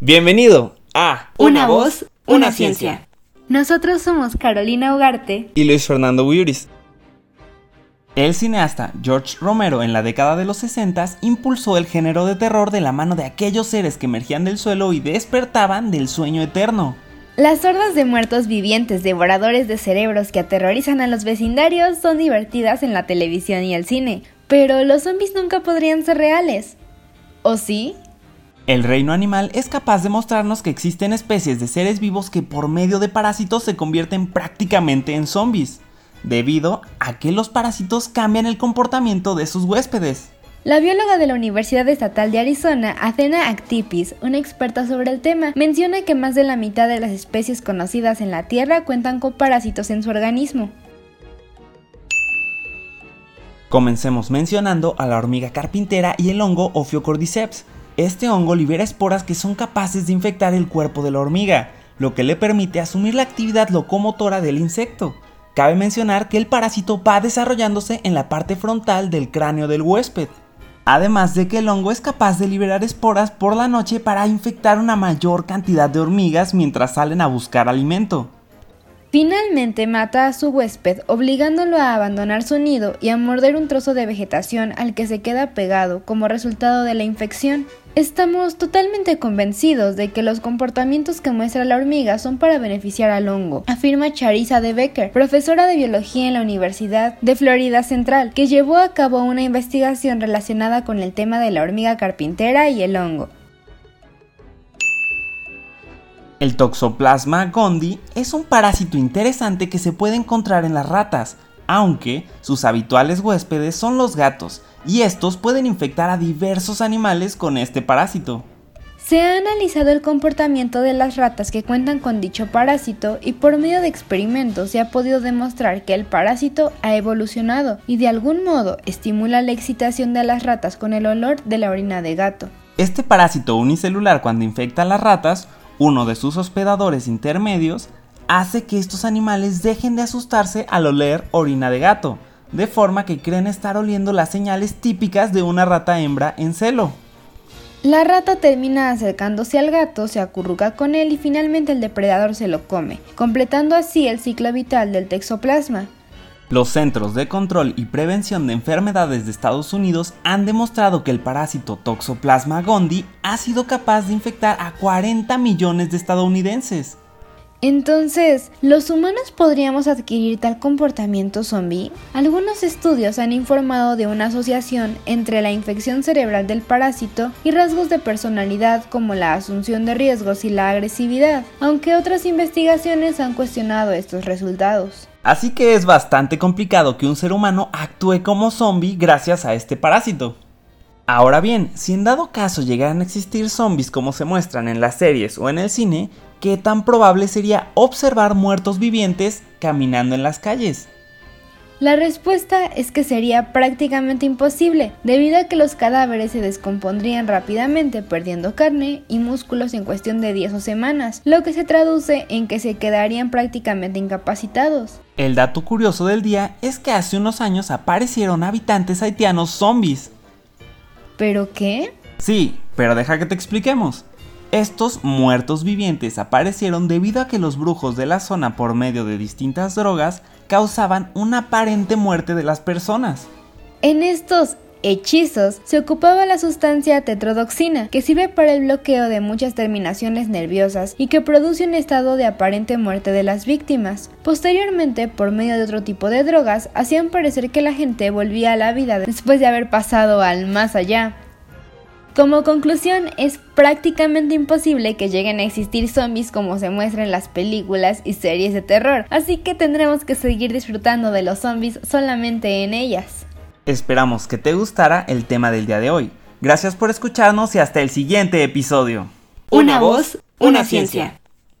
Bienvenido a Una voz, una ciencia. Nosotros somos Carolina Ugarte y Luis Fernando Buyuris. El cineasta George Romero en la década de los 60 impulsó el género de terror de la mano de aquellos seres que emergían del suelo y despertaban del sueño eterno. Las hordas de muertos vivientes devoradores de cerebros que aterrorizan a los vecindarios son divertidas en la televisión y el cine, pero los zombies nunca podrían ser reales. ¿O sí? El reino animal es capaz de mostrarnos que existen especies de seres vivos que por medio de parásitos se convierten prácticamente en zombies debido a que los parásitos cambian el comportamiento de sus huéspedes. La bióloga de la Universidad Estatal de Arizona, Athena Actipis, una experta sobre el tema, menciona que más de la mitad de las especies conocidas en la Tierra cuentan con parásitos en su organismo. Comencemos mencionando a la hormiga carpintera y el hongo Ophiocordyceps. Este hongo libera esporas que son capaces de infectar el cuerpo de la hormiga, lo que le permite asumir la actividad locomotora del insecto. Cabe mencionar que el parásito va desarrollándose en la parte frontal del cráneo del huésped. Además de que el hongo es capaz de liberar esporas por la noche para infectar una mayor cantidad de hormigas mientras salen a buscar alimento. Finalmente mata a su huésped, obligándolo a abandonar su nido y a morder un trozo de vegetación al que se queda pegado como resultado de la infección. Estamos totalmente convencidos de que los comportamientos que muestra la hormiga son para beneficiar al hongo, afirma Charissa de Becker, profesora de biología en la Universidad de Florida Central, que llevó a cabo una investigación relacionada con el tema de la hormiga carpintera y el hongo. El Toxoplasma gondii es un parásito interesante que se puede encontrar en las ratas, aunque sus habituales huéspedes son los gatos, y estos pueden infectar a diversos animales con este parásito. Se ha analizado el comportamiento de las ratas que cuentan con dicho parásito y por medio de experimentos se ha podido demostrar que el parásito ha evolucionado y de algún modo estimula la excitación de las ratas con el olor de la orina de gato. Este parásito unicelular cuando infecta a las ratas uno de sus hospedadores intermedios, hace que estos animales dejen de asustarse al oler orina de gato, de forma que creen estar oliendo las señales típicas de una rata hembra en celo. La rata termina acercándose al gato, se acurruca con él y finalmente el depredador se lo come, completando así el ciclo vital del texoplasma. Los Centros de Control y Prevención de Enfermedades de Estados Unidos han demostrado que el parásito Toxoplasma gondii ha sido capaz de infectar a 40 millones de estadounidenses. Entonces, ¿los humanos podríamos adquirir tal comportamiento zombie? Algunos estudios han informado de una asociación entre la infección cerebral del parásito y rasgos de personalidad como la asunción de riesgos y la agresividad, aunque otras investigaciones han cuestionado estos resultados. Así que es bastante complicado que un ser humano actúe como zombie gracias a este parásito. Ahora bien, si en dado caso llegaran a existir zombies como se muestran en las series o en el cine, ¿qué tan probable sería observar muertos vivientes caminando en las calles? La respuesta es que sería prácticamente imposible, debido a que los cadáveres se descompondrían rápidamente perdiendo carne y músculos en cuestión de días o semanas, lo que se traduce en que se quedarían prácticamente incapacitados. El dato curioso del día es que hace unos años aparecieron habitantes haitianos zombies. ¿Pero qué? Sí, pero deja que te expliquemos. Estos muertos vivientes aparecieron debido a que los brujos de la zona por medio de distintas drogas causaban una aparente muerte de las personas. En estos hechizos se ocupaba la sustancia tetrodoxina, que sirve para el bloqueo de muchas terminaciones nerviosas y que produce un estado de aparente muerte de las víctimas. Posteriormente, por medio de otro tipo de drogas, hacían parecer que la gente volvía a la vida después de haber pasado al más allá. Como conclusión, es prácticamente imposible que lleguen a existir zombies como se muestra en las películas y series de terror, así que tendremos que seguir disfrutando de los zombies solamente en ellas. Esperamos que te gustara el tema del día de hoy. Gracias por escucharnos y hasta el siguiente episodio. Una voz, una ciencia.